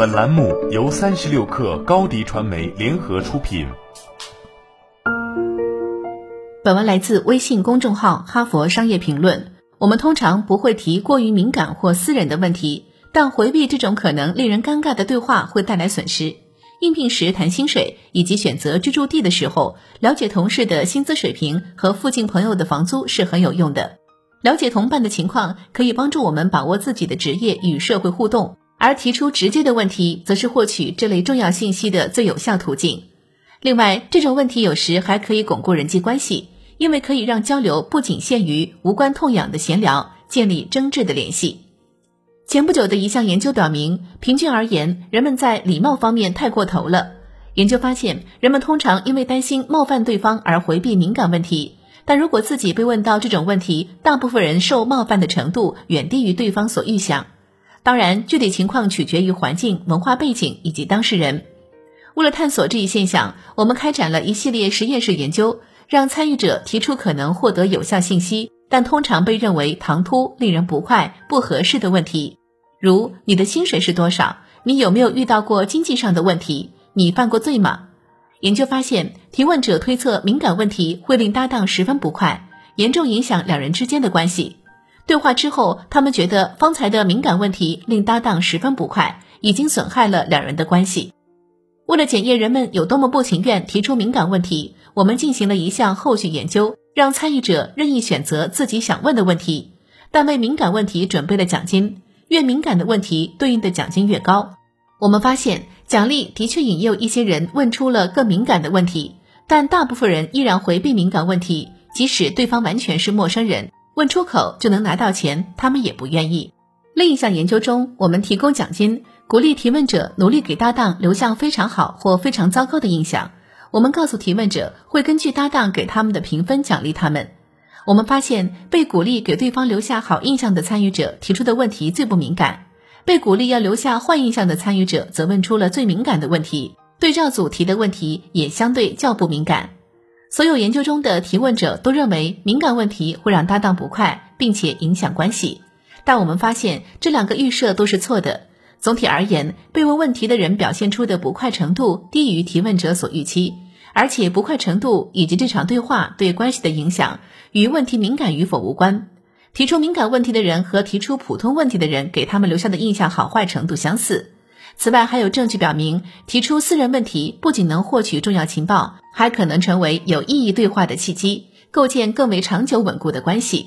本栏目由三十六氪高低传媒联合出品。本文来自微信公众号《哈佛商业评论》。我们通常不会提过于敏感或私人的问题，但回避这种可能令人尴尬的对话会带来损失。应聘时谈薪水，以及选择居住地的时候，了解同事的薪资水平和附近朋友的房租是很有用的。了解同伴的情况，可以帮助我们把握自己的职业与社会互动，而提出直接的问题，则是获取这类重要信息的最有效途径。另外，这种问题有时还可以巩固人际关系，因为可以让交流不仅限于无关痛痒的闲聊，建立真挚的联系。前不久的一项研究表明，平均而言，人们在礼貌方面太过头了。研究发现，人们通常因为担心冒犯对方而回避敏感问题。但如果自己被问到这种问题，大部分人受冒犯的程度远低于对方所预想。当然，具体情况取决于环境、文化背景以及当事人。为了探索这一现象，我们开展了一系列实验室研究，让参与者提出可能获得有效信息，但通常被认为唐突、令人不快、不合适的问题，如你的薪水是多少？你有没有遇到过经济上的问题？你犯过罪吗？研究发现，提问者推测敏感问题会令搭档十分不快，严重影响两人之间的关系。对话之后，他们觉得方才的敏感问题令搭档十分不快，已经损害了两人的关系。为了检验人们有多么不情愿提出敏感问题，我们进行了一项后续研究，让参与者任意选择自己想问的问题，但为敏感问题准备了奖金，越敏感的问题对应的奖金越高。我们发现。奖励的确引诱一些人问出了更敏感的问题，但大部分人依然回避敏感问题，即使对方完全是陌生人，问出口就能拿到钱，他们也不愿意。另一项研究中，我们提供奖金，鼓励提问者努力给搭档留下非常好或非常糟糕的印象。我们告诉提问者会根据搭档给他们的评分奖励他们。我们发现，被鼓励给对方留下好印象的参与者提出的问题最不敏感。被鼓励要留下坏印象的参与者，则问出了最敏感的问题。对照组提的问题也相对较不敏感。所有研究中的提问者都认为敏感问题会让搭档不快，并且影响关系。但我们发现这两个预设都是错的。总体而言，被问问题的人表现出的不快程度低于提问者所预期，而且不快程度以及这场对话对关系的影响与问题敏感与否无关。提出敏感问题的人和提出普通问题的人给他们留下的印象好坏程度相似。此外，还有证据表明，提出私人问题不仅能获取重要情报，还可能成为有意义对话的契机，构建更为长久稳固的关系。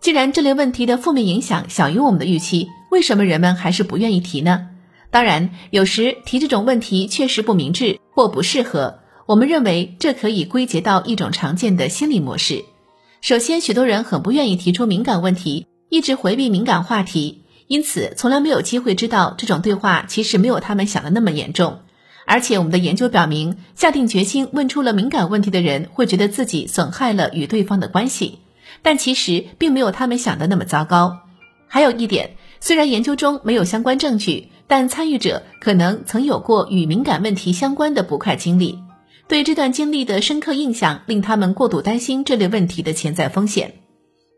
既然这类问题的负面影响小于我们的预期，为什么人们还是不愿意提呢？当然，有时提这种问题确实不明智或不适合。我们认为这可以归结到一种常见的心理模式。首先，许多人很不愿意提出敏感问题，一直回避敏感话题，因此从来没有机会知道这种对话其实没有他们想的那么严重。而且，我们的研究表明，下定决心问出了敏感问题的人会觉得自己损害了与对方的关系，但其实并没有他们想的那么糟糕。还有一点，虽然研究中没有相关证据，但参与者可能曾有过与敏感问题相关的不快经历。对这段经历的深刻印象，令他们过度担心这类问题的潜在风险。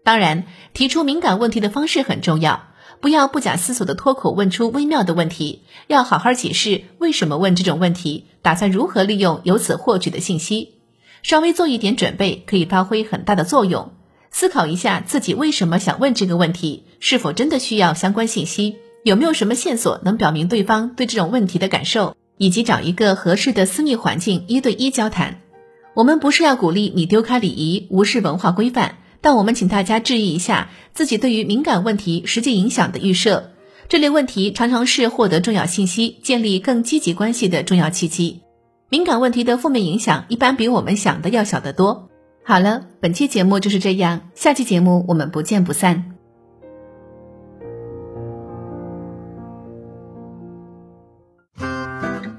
当然，提出敏感问题的方式很重要，不要不假思索的脱口问出微妙的问题，要好好解释为什么问这种问题，打算如何利用由此获取的信息。稍微做一点准备，可以发挥很大的作用。思考一下自己为什么想问这个问题，是否真的需要相关信息，有没有什么线索能表明对方对这种问题的感受。以及找一个合适的私密环境一对一交谈。我们不是要鼓励你丢开礼仪、无视文化规范，但我们请大家质疑一下自己对于敏感问题实际影响的预设。这类问题常常是获得重要信息、建立更积极关系的重要契机。敏感问题的负面影响一般比我们想的要小得多。好了，本期节目就是这样，下期节目我们不见不散。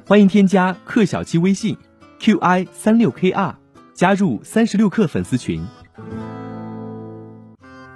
欢迎添加克小七微信，qi 三六 kr，加入三十六氪粉丝群。